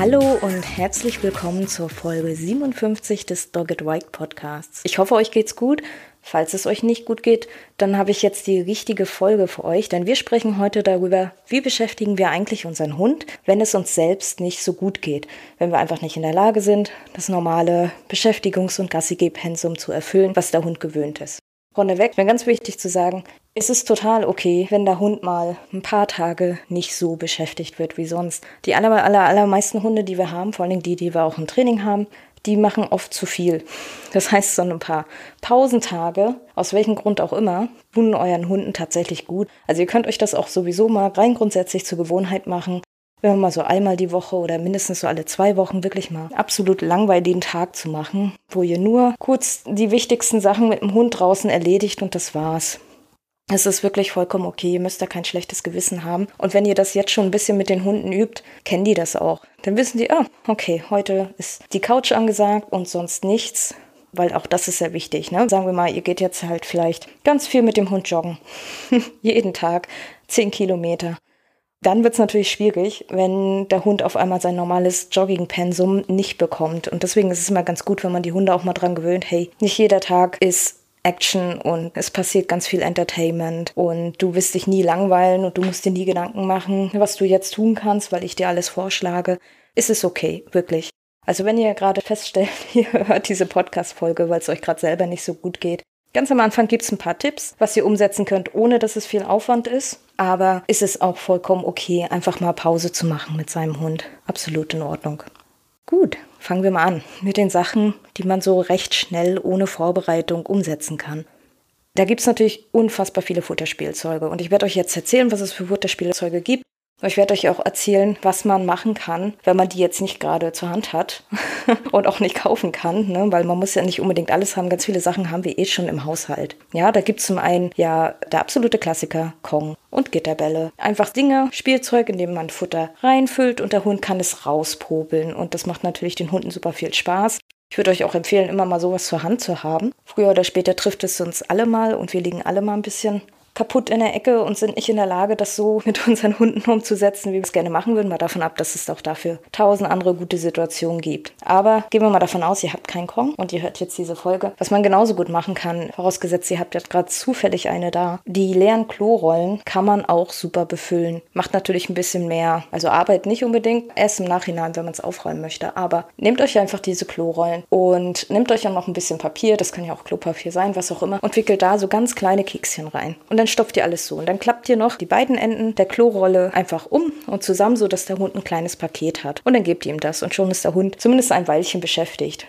Hallo und herzlich willkommen zur Folge 57 des Dogged White Podcasts. Ich hoffe, euch geht's gut. Falls es euch nicht gut geht, dann habe ich jetzt die richtige Folge für euch, denn wir sprechen heute darüber, wie beschäftigen wir eigentlich unseren Hund, wenn es uns selbst nicht so gut geht, wenn wir einfach nicht in der Lage sind, das normale Beschäftigungs- und Gassigeh-Pensum zu erfüllen, was der Hund gewöhnt ist. Vorneweg, mir ganz wichtig zu sagen, es ist total okay, wenn der Hund mal ein paar Tage nicht so beschäftigt wird wie sonst. Die aller, aller, allermeisten Hunde, die wir haben, vor allem die, die wir auch im Training haben, die machen oft zu viel. Das heißt, so ein paar Pausentage, aus welchem Grund auch immer, tun euren Hunden tatsächlich gut. Also ihr könnt euch das auch sowieso mal rein grundsätzlich zur Gewohnheit machen, wenn man mal so einmal die Woche oder mindestens so alle zwei Wochen wirklich mal absolut langweiligen Tag zu machen, wo ihr nur kurz die wichtigsten Sachen mit dem Hund draußen erledigt und das war's. Es ist wirklich vollkommen okay, ihr müsst da kein schlechtes Gewissen haben. Und wenn ihr das jetzt schon ein bisschen mit den Hunden übt, kennen die das auch. Dann wissen die, ah, okay, heute ist die Couch angesagt und sonst nichts. Weil auch das ist sehr wichtig. Ne? Sagen wir mal, ihr geht jetzt halt vielleicht ganz viel mit dem Hund joggen. Jeden Tag, zehn Kilometer. Dann wird es natürlich schwierig, wenn der Hund auf einmal sein normales Jogging-Pensum nicht bekommt. Und deswegen ist es immer ganz gut, wenn man die Hunde auch mal dran gewöhnt, hey, nicht jeder Tag ist Action und es passiert ganz viel Entertainment und du wirst dich nie langweilen und du musst dir nie Gedanken machen, was du jetzt tun kannst, weil ich dir alles vorschlage. Ist es okay, wirklich. Also wenn ihr gerade feststellt, ihr hört diese Podcast-Folge, weil es euch gerade selber nicht so gut geht. Ganz am Anfang gibt es ein paar Tipps, was ihr umsetzen könnt, ohne dass es viel Aufwand ist. Aber ist es auch vollkommen okay, einfach mal Pause zu machen mit seinem Hund. Absolut in Ordnung. Gut, fangen wir mal an mit den Sachen, die man so recht schnell ohne Vorbereitung umsetzen kann. Da gibt es natürlich unfassbar viele Futterspielzeuge und ich werde euch jetzt erzählen, was es für Futterspielzeuge gibt ich werde euch auch erzählen, was man machen kann, wenn man die jetzt nicht gerade zur Hand hat und auch nicht kaufen kann, ne? weil man muss ja nicht unbedingt alles haben. Ganz viele Sachen haben wir eh schon im Haushalt. Ja, da gibt es zum einen ja der absolute Klassiker Kong und Gitterbälle. Einfach Dinge, Spielzeug, in dem man Futter reinfüllt und der Hund kann es rauspobeln und das macht natürlich den Hunden super viel Spaß. Ich würde euch auch empfehlen, immer mal sowas zur Hand zu haben. Früher oder später trifft es uns alle mal und wir liegen alle mal ein bisschen kaputt in der Ecke und sind nicht in der Lage, das so mit unseren Hunden umzusetzen, wie wir es gerne machen würden. Mal davon ab, dass es auch dafür tausend andere gute Situationen gibt. Aber gehen wir mal davon aus, ihr habt keinen Kong und ihr hört jetzt diese Folge. Was man genauso gut machen kann, vorausgesetzt, ihr habt jetzt gerade zufällig eine da. Die leeren Klorollen kann man auch super befüllen. Macht natürlich ein bisschen mehr, also Arbeit nicht unbedingt, erst im Nachhinein, wenn man es aufräumen möchte. Aber nehmt euch einfach diese Klorollen und nehmt euch dann noch ein bisschen Papier, das kann ja auch Klopapier sein, was auch immer, und wickelt da so ganz kleine Kekschen rein. Und dann stopft ihr alles so. Und dann klappt ihr noch die beiden Enden der Klorolle einfach um und zusammen, so dass der Hund ein kleines Paket hat. Und dann gebt ihr ihm das und schon ist der Hund zumindest ein Weilchen beschäftigt.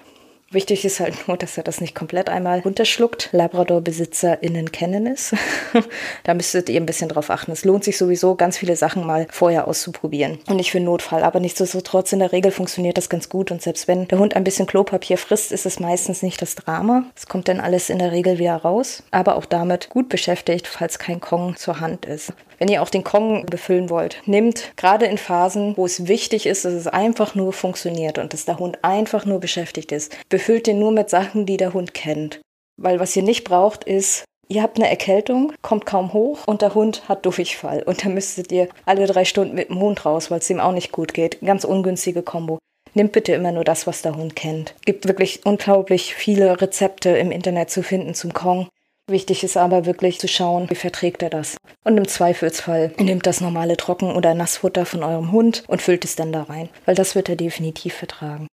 Wichtig ist halt nur, dass er das nicht komplett einmal runterschluckt. Labrador-BesitzerInnen kennen es. da müsstet ihr ein bisschen drauf achten. Es lohnt sich sowieso, ganz viele Sachen mal vorher auszuprobieren. Und nicht für Notfall. Aber nichtsdestotrotz, in der Regel funktioniert das ganz gut. Und selbst wenn der Hund ein bisschen Klopapier frisst, ist es meistens nicht das Drama. Es kommt dann alles in der Regel wieder raus. Aber auch damit gut beschäftigt, falls kein Kong zur Hand ist. Wenn ihr auch den Kong befüllen wollt, nehmt gerade in Phasen, wo es wichtig ist, dass es einfach nur funktioniert und dass der Hund einfach nur beschäftigt ist, befüllt den nur mit Sachen, die der Hund kennt. Weil was ihr nicht braucht, ist ihr habt eine Erkältung, kommt kaum hoch und der Hund hat Durchfall. Und dann müsstet ihr alle drei Stunden mit dem Hund raus, weil es ihm auch nicht gut geht. Ganz ungünstige Kombo. Nehmt bitte immer nur das, was der Hund kennt. Gibt wirklich unglaublich viele Rezepte im Internet zu finden zum Kong. Wichtig ist aber wirklich zu schauen, wie verträgt er das. Und im Zweifelsfall nehmt das normale Trocken- oder Nassfutter von eurem Hund und füllt es dann da rein, weil das wird er definitiv vertragen.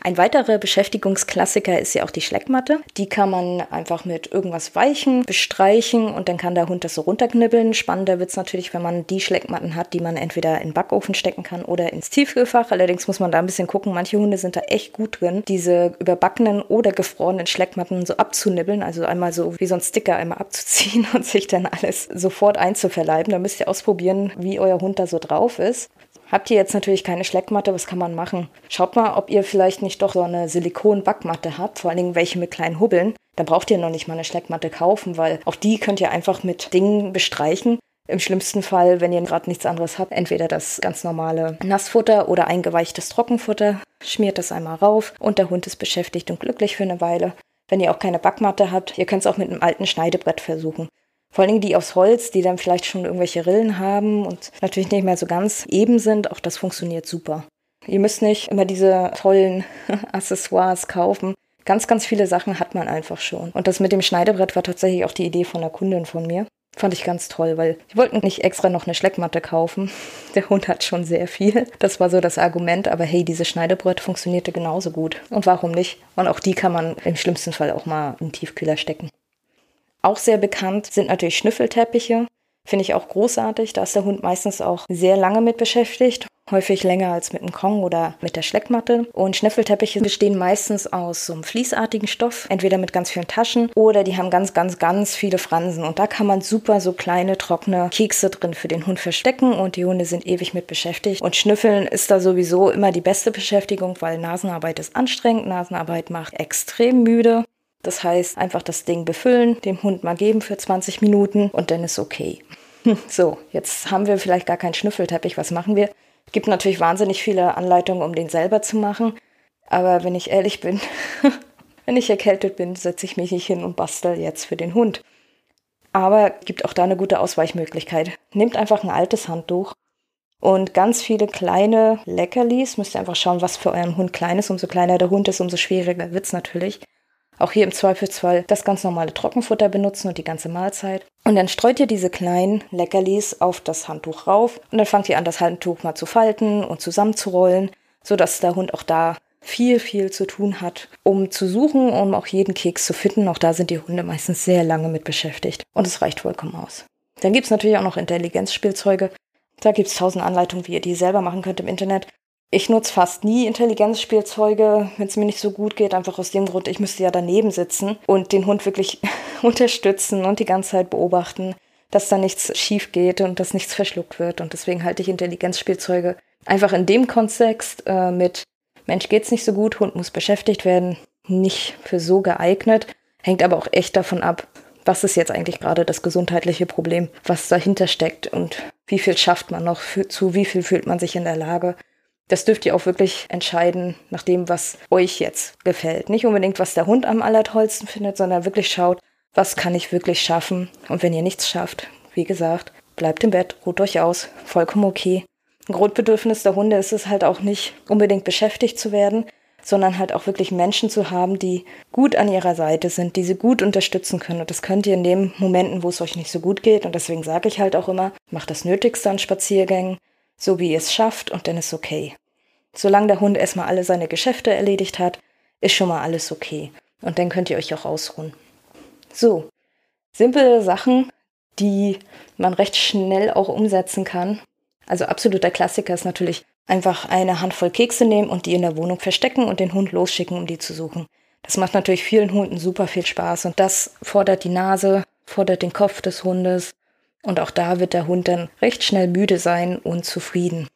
Ein weiterer Beschäftigungsklassiker ist ja auch die Schleckmatte. Die kann man einfach mit irgendwas Weichen bestreichen und dann kann der Hund das so runterknibbeln. Spannender wird es natürlich, wenn man die Schleckmatten hat, die man entweder in den Backofen stecken kann oder ins Tiefkühlfach. Allerdings muss man da ein bisschen gucken. Manche Hunde sind da echt gut drin, diese überbackenen oder gefrorenen Schleckmatten so abzunibbeln. Also einmal so wie so ein Sticker einmal abzuziehen und sich dann alles sofort einzuverleiben. Da müsst ihr ausprobieren, wie euer Hund da so drauf ist. Habt ihr jetzt natürlich keine Schleckmatte, was kann man machen? Schaut mal, ob ihr vielleicht nicht doch so eine Silikon-Backmatte habt, vor allen Dingen welche mit kleinen Hubbeln. Dann braucht ihr noch nicht mal eine Schleckmatte kaufen, weil auch die könnt ihr einfach mit Dingen bestreichen. Im schlimmsten Fall, wenn ihr gerade nichts anderes habt, entweder das ganz normale Nassfutter oder eingeweichtes Trockenfutter, schmiert das einmal rauf und der Hund ist beschäftigt und glücklich für eine Weile. Wenn ihr auch keine Backmatte habt, ihr könnt es auch mit einem alten Schneidebrett versuchen. Vor allen Dingen die aus Holz, die dann vielleicht schon irgendwelche Rillen haben und natürlich nicht mehr so ganz eben sind. Auch das funktioniert super. Ihr müsst nicht immer diese tollen Accessoires kaufen. Ganz, ganz viele Sachen hat man einfach schon. Und das mit dem Schneidebrett war tatsächlich auch die Idee von einer Kundin von mir. Fand ich ganz toll, weil sie wollten nicht extra noch eine Schleckmatte kaufen. Der Hund hat schon sehr viel. Das war so das Argument, aber hey, diese Schneidebrett funktionierte genauso gut. Und warum nicht? Und auch die kann man im schlimmsten Fall auch mal in den Tiefkühler stecken. Auch sehr bekannt sind natürlich Schnüffelteppiche. Finde ich auch großartig. Da ist der Hund meistens auch sehr lange mit beschäftigt. Häufig länger als mit dem Kong oder mit der Schleckmatte. Und Schnüffelteppiche bestehen meistens aus so einem fließartigen Stoff, entweder mit ganz vielen Taschen oder die haben ganz, ganz, ganz viele Fransen. Und da kann man super so kleine, trockene Kekse drin für den Hund verstecken und die Hunde sind ewig mit beschäftigt. Und Schnüffeln ist da sowieso immer die beste Beschäftigung, weil Nasenarbeit ist anstrengend, Nasenarbeit macht extrem müde. Das heißt, einfach das Ding befüllen, dem Hund mal geben für 20 Minuten und dann ist okay. So, jetzt haben wir vielleicht gar keinen Schnüffelteppich. Was machen wir? Es gibt natürlich wahnsinnig viele Anleitungen, um den selber zu machen. Aber wenn ich ehrlich bin, wenn ich erkältet bin, setze ich mich nicht hin und bastel jetzt für den Hund. Aber gibt auch da eine gute Ausweichmöglichkeit. Nehmt einfach ein altes Handtuch und ganz viele kleine Leckerlis. Müsst ihr einfach schauen, was für euren Hund klein ist. Umso kleiner der Hund ist, umso schwieriger wird es natürlich. Auch hier im Zweifelsfall das ganz normale Trockenfutter benutzen und die ganze Mahlzeit. Und dann streut ihr diese kleinen Leckerlis auf das Handtuch rauf und dann fangt ihr an, das Handtuch mal zu falten und zusammenzurollen, sodass der Hund auch da viel, viel zu tun hat, um zu suchen, um auch jeden Keks zu finden. Auch da sind die Hunde meistens sehr lange mit beschäftigt. Und es reicht vollkommen aus. Dann gibt es natürlich auch noch Intelligenzspielzeuge. Da gibt es tausend Anleitungen, wie ihr die selber machen könnt im Internet. Ich nutze fast nie Intelligenzspielzeuge, wenn es mir nicht so gut geht, einfach aus dem Grund, ich müsste ja daneben sitzen und den Hund wirklich unterstützen und die ganze Zeit beobachten, dass da nichts schief geht und dass nichts verschluckt wird. Und deswegen halte ich Intelligenzspielzeuge einfach in dem Kontext äh, mit Mensch geht's nicht so gut, Hund muss beschäftigt werden, nicht für so geeignet. Hängt aber auch echt davon ab, was ist jetzt eigentlich gerade das gesundheitliche Problem, was dahinter steckt und wie viel schafft man noch, für, zu wie viel fühlt man sich in der Lage. Das dürft ihr auch wirklich entscheiden nach dem, was euch jetzt gefällt. Nicht unbedingt, was der Hund am allertollsten findet, sondern wirklich schaut, was kann ich wirklich schaffen. Und wenn ihr nichts schafft, wie gesagt, bleibt im Bett, ruht euch aus, vollkommen okay. Ein Grundbedürfnis der Hunde ist es halt auch nicht unbedingt beschäftigt zu werden, sondern halt auch wirklich Menschen zu haben, die gut an ihrer Seite sind, die sie gut unterstützen können. Und das könnt ihr in den Momenten, wo es euch nicht so gut geht. Und deswegen sage ich halt auch immer, macht das Nötigste an Spaziergängen, so wie ihr es schafft und dann ist okay. Solange der Hund erstmal alle seine Geschäfte erledigt hat, ist schon mal alles okay. Und dann könnt ihr euch auch ausruhen. So, simple Sachen, die man recht schnell auch umsetzen kann. Also absoluter Klassiker ist natürlich einfach eine Handvoll Kekse nehmen und die in der Wohnung verstecken und den Hund losschicken, um die zu suchen. Das macht natürlich vielen Hunden super viel Spaß und das fordert die Nase, fordert den Kopf des Hundes und auch da wird der Hund dann recht schnell müde sein und zufrieden.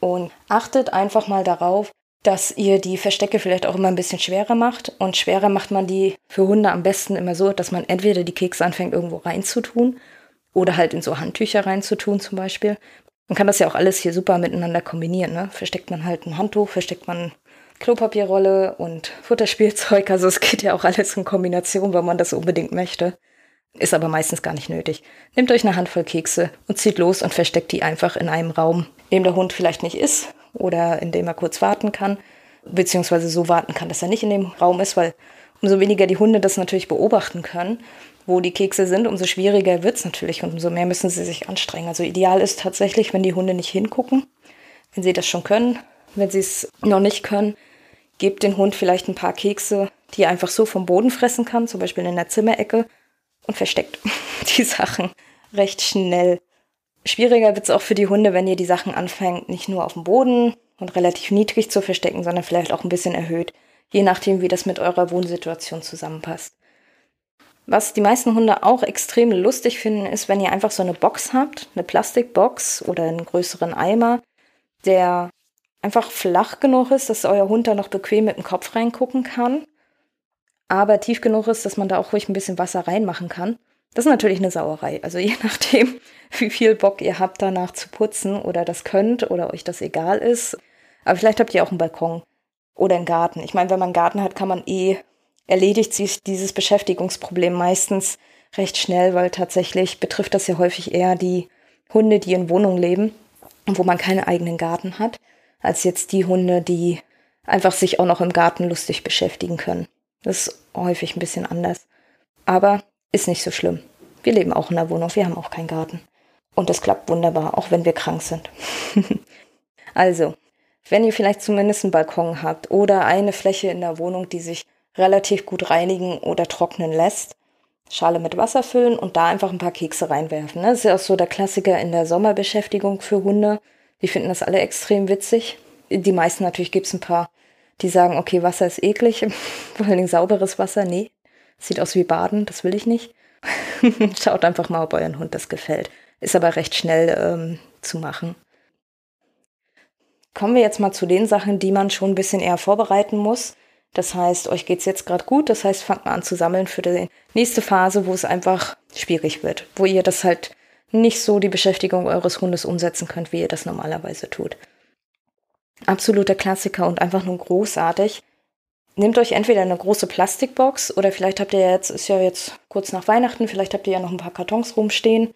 Und achtet einfach mal darauf, dass ihr die Verstecke vielleicht auch immer ein bisschen schwerer macht. Und schwerer macht man die für Hunde am besten immer so, dass man entweder die Kekse anfängt irgendwo reinzutun oder halt in so Handtücher reinzutun zum Beispiel. Man kann das ja auch alles hier super miteinander kombinieren. Ne? Versteckt man halt ein Handtuch, versteckt man Klopapierrolle und Futterspielzeug. Also es geht ja auch alles in Kombination, wenn man das unbedingt möchte. Ist aber meistens gar nicht nötig. Nehmt euch eine Handvoll Kekse und zieht los und versteckt die einfach in einem Raum, in dem der Hund vielleicht nicht ist oder in dem er kurz warten kann, beziehungsweise so warten kann, dass er nicht in dem Raum ist, weil umso weniger die Hunde das natürlich beobachten können, wo die Kekse sind, umso schwieriger wird es natürlich und umso mehr müssen sie sich anstrengen. Also ideal ist tatsächlich, wenn die Hunde nicht hingucken, wenn sie das schon können, wenn sie es noch nicht können, Gebt den Hund vielleicht ein paar Kekse, die er einfach so vom Boden fressen kann, zum Beispiel in der Zimmerecke, und versteckt die Sachen recht schnell. Schwieriger wird es auch für die Hunde, wenn ihr die Sachen anfängt, nicht nur auf dem Boden und relativ niedrig zu verstecken, sondern vielleicht auch ein bisschen erhöht, je nachdem, wie das mit eurer Wohnsituation zusammenpasst. Was die meisten Hunde auch extrem lustig finden, ist, wenn ihr einfach so eine Box habt, eine Plastikbox oder einen größeren Eimer, der einfach flach genug ist, dass euer Hund da noch bequem mit dem Kopf reingucken kann, aber tief genug ist, dass man da auch ruhig ein bisschen Wasser reinmachen kann. Das ist natürlich eine Sauerei. Also je nachdem, wie viel Bock ihr habt, danach zu putzen oder das könnt oder euch das egal ist. Aber vielleicht habt ihr auch einen Balkon oder einen Garten. Ich meine, wenn man einen Garten hat, kann man eh, erledigt sich dieses Beschäftigungsproblem meistens recht schnell, weil tatsächlich betrifft das ja häufig eher die Hunde, die in Wohnungen leben und wo man keinen eigenen Garten hat, als jetzt die Hunde, die einfach sich auch noch im Garten lustig beschäftigen können. Das ist häufig ein bisschen anders. Aber ist nicht so schlimm. Wir leben auch in der Wohnung, wir haben auch keinen Garten. Und das klappt wunderbar, auch wenn wir krank sind. also, wenn ihr vielleicht zumindest einen Balkon habt oder eine Fläche in der Wohnung, die sich relativ gut reinigen oder trocknen lässt, Schale mit Wasser füllen und da einfach ein paar Kekse reinwerfen. Das ist ja auch so der Klassiker in der Sommerbeschäftigung für Hunde. Die finden das alle extrem witzig. Die meisten natürlich gibt es ein paar, die sagen, okay, Wasser ist eklig, vor allen Dingen sauberes Wasser. Nee, sieht aus wie Baden, das will ich nicht. Schaut einfach mal, ob euren Hund das gefällt. Ist aber recht schnell ähm, zu machen. Kommen wir jetzt mal zu den Sachen, die man schon ein bisschen eher vorbereiten muss. Das heißt, euch geht's jetzt gerade gut. Das heißt, fangt mal an zu sammeln für die nächste Phase, wo es einfach schwierig wird, wo ihr das halt nicht so die Beschäftigung eures Hundes umsetzen könnt, wie ihr das normalerweise tut. Absoluter Klassiker und einfach nur großartig. Nehmt euch entweder eine große Plastikbox oder vielleicht habt ihr jetzt, ist ja jetzt kurz nach Weihnachten, vielleicht habt ihr ja noch ein paar Kartons rumstehen.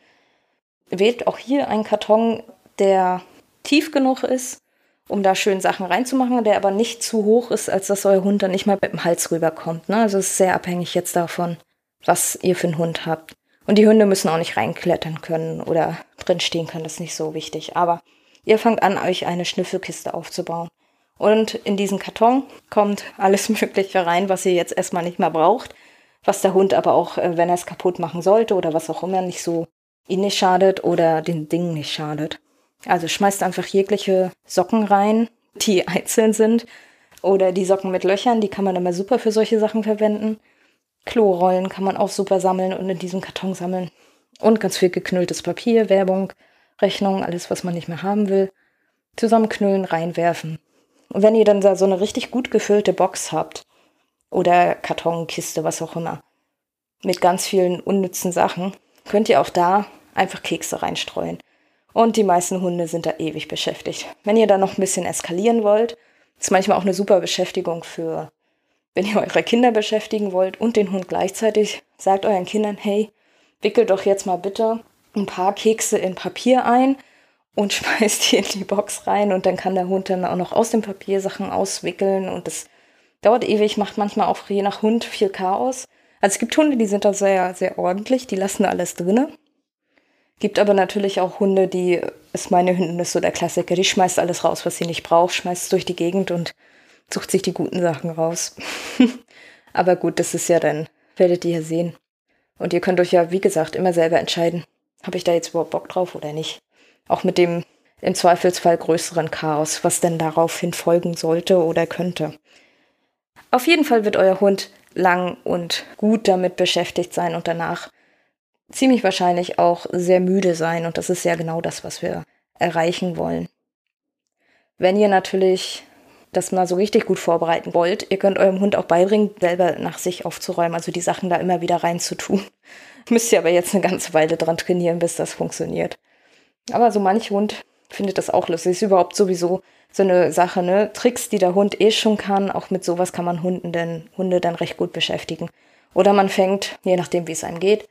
Wählt auch hier einen Karton, der tief genug ist, um da schön Sachen reinzumachen, der aber nicht zu hoch ist, als dass euer Hund dann nicht mal mit dem Hals rüberkommt. Ne? Also es ist sehr abhängig jetzt davon, was ihr für einen Hund habt. Und die Hunde müssen auch nicht reinklettern können oder drin stehen können, das ist nicht so wichtig. Aber ihr fangt an, euch eine Schnüffelkiste aufzubauen. Und in diesen Karton kommt alles Mögliche rein, was ihr jetzt erstmal nicht mehr braucht, was der Hund aber auch, äh, wenn er es kaputt machen sollte oder was auch immer, nicht so ihn nicht schadet oder den Dingen nicht schadet. Also schmeißt einfach jegliche Socken rein, die einzeln sind. Oder die Socken mit Löchern, die kann man immer super für solche Sachen verwenden. Klorollen kann man auch super sammeln und in diesem Karton sammeln. Und ganz viel geknülltes Papier, Werbung, Rechnung, alles, was man nicht mehr haben will. Zusammenknüllen, reinwerfen. Und wenn ihr dann da so eine richtig gut gefüllte Box habt, oder Kartonkiste, was auch immer, mit ganz vielen unnützen Sachen, könnt ihr auch da einfach Kekse reinstreuen. Und die meisten Hunde sind da ewig beschäftigt. Wenn ihr da noch ein bisschen eskalieren wollt, ist manchmal auch eine super Beschäftigung für, wenn ihr eure Kinder beschäftigen wollt und den Hund gleichzeitig, sagt euren Kindern, hey, wickelt doch jetzt mal bitte ein paar Kekse in Papier ein und schmeißt die in die Box rein und dann kann der Hund dann auch noch aus dem Papier Sachen auswickeln und das dauert ewig, macht manchmal auch je nach Hund viel Chaos. Also es gibt Hunde, die sind da sehr, sehr ordentlich, die lassen alles drinne. Gibt aber natürlich auch Hunde, die, ist meine Hündin ist so der Klassiker, die schmeißt alles raus, was sie nicht braucht, schmeißt es durch die Gegend und sucht sich die guten Sachen raus. aber gut, das ist ja dann, werdet ihr ja sehen. Und ihr könnt euch ja, wie gesagt, immer selber entscheiden, habe ich da jetzt überhaupt Bock drauf oder nicht. Auch mit dem im Zweifelsfall größeren Chaos, was denn daraufhin folgen sollte oder könnte. Auf jeden Fall wird euer Hund lang und gut damit beschäftigt sein und danach ziemlich wahrscheinlich auch sehr müde sein und das ist ja genau das, was wir erreichen wollen. Wenn ihr natürlich das mal so richtig gut vorbereiten wollt, ihr könnt eurem Hund auch beibringen, selber nach sich aufzuräumen, also die Sachen da immer wieder reinzutun. Müsst ihr aber jetzt eine ganze Weile dran trainieren, bis das funktioniert. Aber so manch Hund findet das auch lustig. Ist überhaupt sowieso so eine Sache, ne? Tricks, die der Hund eh schon kann, auch mit sowas kann man Hunden denn, Hunde dann recht gut beschäftigen. Oder man fängt, je nachdem wie es einem geht,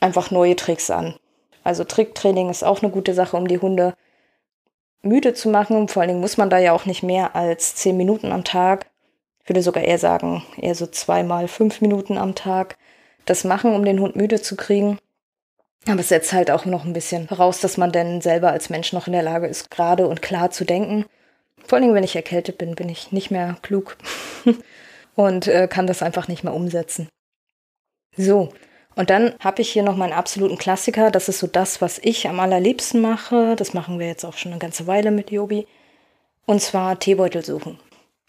einfach neue Tricks an. Also Tricktraining ist auch eine gute Sache, um die Hunde müde zu machen. Und vor allen Dingen muss man da ja auch nicht mehr als zehn Minuten am Tag, ich würde sogar eher sagen, eher so zweimal fünf Minuten am Tag das machen, um den Hund müde zu kriegen. Aber es setzt halt auch noch ein bisschen voraus, dass man denn selber als Mensch noch in der Lage ist, gerade und klar zu denken. Vor allem, wenn ich erkältet bin, bin ich nicht mehr klug und äh, kann das einfach nicht mehr umsetzen. So, und dann habe ich hier noch meinen absoluten Klassiker. Das ist so das, was ich am allerliebsten mache. Das machen wir jetzt auch schon eine ganze Weile mit Jobi. Und zwar Teebeutel suchen.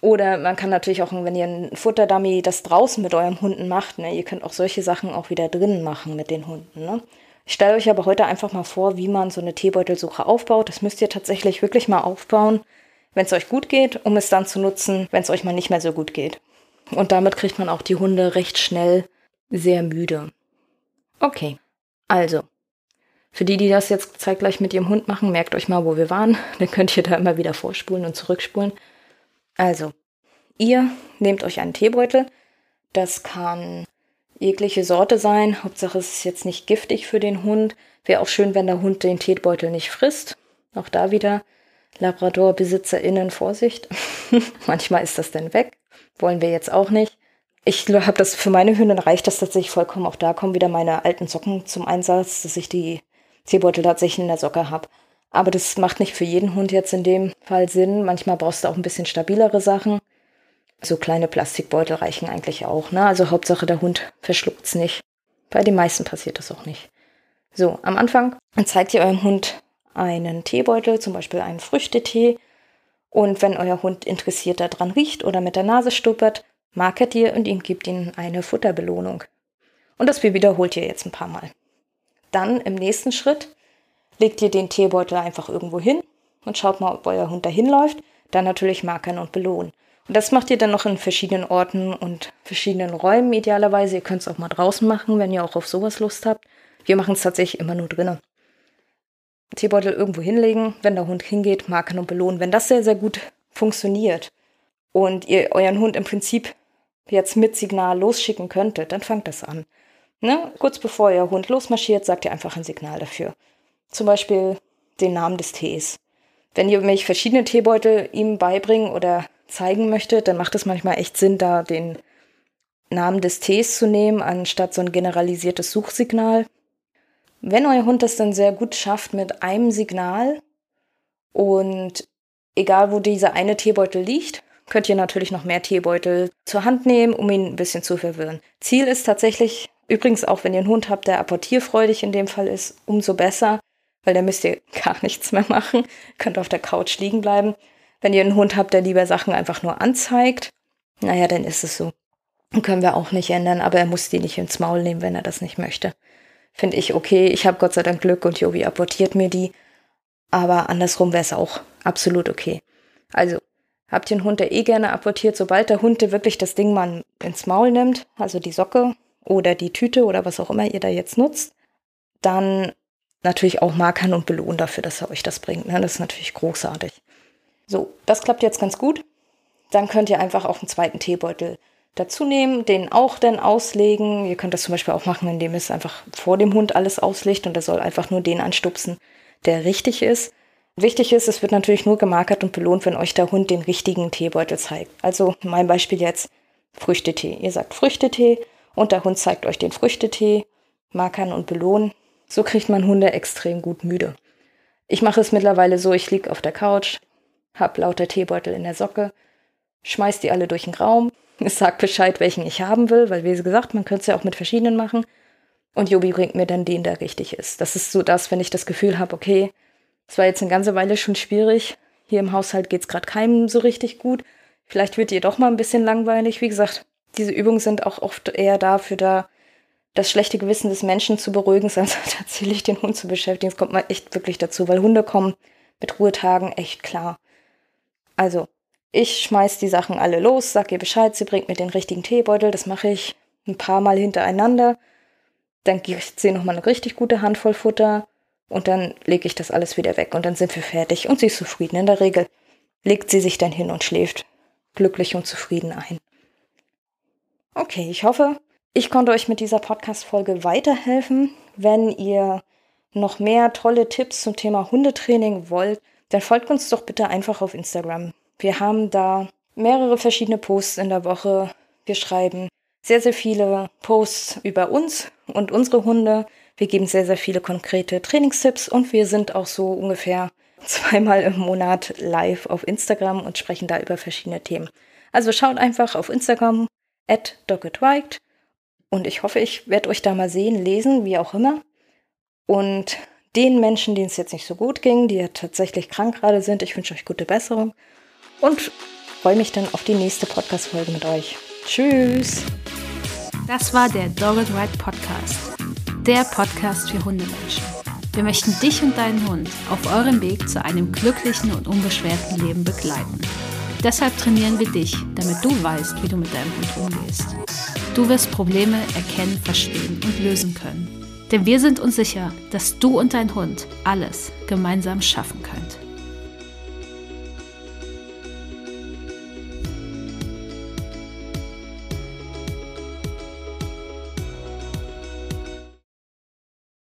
Oder man kann natürlich auch, wenn ihr ein Futterdummy das draußen mit eurem Hunden macht, ne, ihr könnt auch solche Sachen auch wieder drinnen machen mit den Hunden. Ne? Ich stelle euch aber heute einfach mal vor, wie man so eine Teebeutelsuche aufbaut. Das müsst ihr tatsächlich wirklich mal aufbauen, wenn es euch gut geht, um es dann zu nutzen, wenn es euch mal nicht mehr so gut geht. Und damit kriegt man auch die Hunde recht schnell sehr müde. Okay, also, für die, die das jetzt zeitgleich mit ihrem Hund machen, merkt euch mal, wo wir waren. Dann könnt ihr da immer wieder vorspulen und zurückspulen. Also, ihr nehmt euch einen Teebeutel. Das kann jegliche Sorte sein. Hauptsache, es ist jetzt nicht giftig für den Hund. Wäre auch schön, wenn der Hund den Teebeutel nicht frisst. Auch da wieder Labrador-BesitzerInnen Vorsicht. Manchmal ist das dann weg. Wollen wir jetzt auch nicht. Ich habe das für meine Hündin reicht das tatsächlich vollkommen. Auch da kommen wieder meine alten Socken zum Einsatz, dass ich die Teebeutel tatsächlich in der Socke habe. Aber das macht nicht für jeden Hund jetzt in dem Fall Sinn. Manchmal brauchst du auch ein bisschen stabilere Sachen. So kleine Plastikbeutel reichen eigentlich auch. Ne? Also Hauptsache der Hund verschluckt's nicht. Bei den meisten passiert das auch nicht. So, am Anfang zeigt ihr eurem Hund einen Teebeutel, zum Beispiel einen Früchtetee. Und wenn euer Hund interessiert daran riecht oder mit der Nase stuppert, markert ihr und ihm gibt ihnen eine Futterbelohnung. Und das wiederholt ihr jetzt ein paar Mal. Dann im nächsten Schritt legt ihr den Teebeutel einfach irgendwo hin und schaut mal, ob euer Hund dahin läuft. Dann natürlich markern und belohnen. Und das macht ihr dann noch in verschiedenen Orten und verschiedenen Räumen idealerweise. Ihr könnt es auch mal draußen machen, wenn ihr auch auf sowas Lust habt. Wir machen es tatsächlich immer nur drinnen. Teebeutel irgendwo hinlegen, wenn der Hund hingeht, markern und belohnen. Wenn das sehr, sehr gut funktioniert und ihr euren Hund im Prinzip jetzt mit Signal losschicken könntet, dann fangt das an. Ne? Kurz bevor euer Hund losmarschiert, sagt ihr einfach ein Signal dafür. Zum Beispiel den Namen des Tees. Wenn ihr mich verschiedene Teebeutel ihm beibringen oder zeigen möchtet, dann macht es manchmal echt Sinn, da den Namen des Tees zu nehmen, anstatt so ein generalisiertes Suchsignal. Wenn euer Hund das dann sehr gut schafft mit einem Signal und egal wo dieser eine Teebeutel liegt, könnt ihr natürlich noch mehr Teebeutel zur Hand nehmen, um ihn ein bisschen zu verwirren. Ziel ist tatsächlich, übrigens auch wenn ihr einen Hund habt, der apportierfreudig in dem Fall ist, umso besser, weil dann müsst ihr gar nichts mehr machen, könnt auf der Couch liegen bleiben. Wenn ihr einen Hund habt, der lieber Sachen einfach nur anzeigt, naja, dann ist es so. Können wir auch nicht ändern, aber er muss die nicht ins Maul nehmen, wenn er das nicht möchte. Finde ich okay. Ich habe Gott sei Dank Glück und Jobi apportiert mir die. Aber andersrum wäre es auch absolut okay. Also, Habt ihr einen Hund, der eh gerne apportiert, sobald der Hund wirklich das Ding mal ins Maul nimmt, also die Socke oder die Tüte oder was auch immer ihr da jetzt nutzt, dann natürlich auch markern und belohnen dafür, dass er euch das bringt. Ne? Das ist natürlich großartig. So, das klappt jetzt ganz gut. Dann könnt ihr einfach auch einen zweiten Teebeutel dazu nehmen, den auch dann auslegen. Ihr könnt das zum Beispiel auch machen, indem ihr es einfach vor dem Hund alles auslegt und er soll einfach nur den anstupsen, der richtig ist. Wichtig ist, es wird natürlich nur gemarkert und belohnt, wenn euch der Hund den richtigen Teebeutel zeigt. Also mein Beispiel jetzt Früchtetee. Ihr sagt Früchtetee und der Hund zeigt euch den Früchtetee, markern und belohnen. So kriegt man Hunde extrem gut müde. Ich mache es mittlerweile so, ich liege auf der Couch, hab lauter Teebeutel in der Socke, schmeiß die alle durch den Raum, sag Bescheid, welchen ich haben will, weil wie gesagt, man könnte es ja auch mit verschiedenen machen. Und Jobi bringt mir dann den, der richtig ist. Das ist so das, wenn ich das Gefühl habe, okay, es war jetzt eine ganze Weile schon schwierig. Hier im Haushalt geht es gerade keinem so richtig gut. Vielleicht wird ihr doch mal ein bisschen langweilig. Wie gesagt, diese Übungen sind auch oft eher dafür da, das schlechte Gewissen des Menschen zu beruhigen, als tatsächlich den Hund zu beschäftigen. Es kommt mal echt wirklich dazu, weil Hunde kommen mit Ruhetagen echt klar. Also, ich schmeiß die Sachen alle los, sag ihr Bescheid, sie bringt mir den richtigen Teebeutel, das mache ich ein paar Mal hintereinander. Dann gibt sie nochmal eine richtig gute Handvoll Futter. Und dann lege ich das alles wieder weg und dann sind wir fertig und sie ist zufrieden. In der Regel legt sie sich dann hin und schläft glücklich und zufrieden ein. Okay, ich hoffe, ich konnte euch mit dieser Podcast-Folge weiterhelfen. Wenn ihr noch mehr tolle Tipps zum Thema Hundetraining wollt, dann folgt uns doch bitte einfach auf Instagram. Wir haben da mehrere verschiedene Posts in der Woche. Wir schreiben sehr, sehr viele Posts über uns und unsere Hunde. Wir geben sehr, sehr viele konkrete Trainingstipps und wir sind auch so ungefähr zweimal im Monat live auf Instagram und sprechen da über verschiedene Themen. Also schaut einfach auf Instagram at doggedwiked und ich hoffe, ich werde euch da mal sehen, lesen, wie auch immer. Und den Menschen, denen es jetzt nicht so gut ging, die ja tatsächlich krank gerade sind, ich wünsche euch gute Besserung und freue mich dann auf die nächste Podcast-Folge mit euch. Tschüss! Das war der Dogged Ride Podcast, der Podcast für Hundemenschen. Wir möchten dich und deinen Hund auf eurem Weg zu einem glücklichen und unbeschwerten Leben begleiten. Deshalb trainieren wir dich, damit du weißt, wie du mit deinem Hund umgehst. Du wirst Probleme erkennen, verstehen und lösen können. Denn wir sind uns sicher, dass du und dein Hund alles gemeinsam schaffen könnt.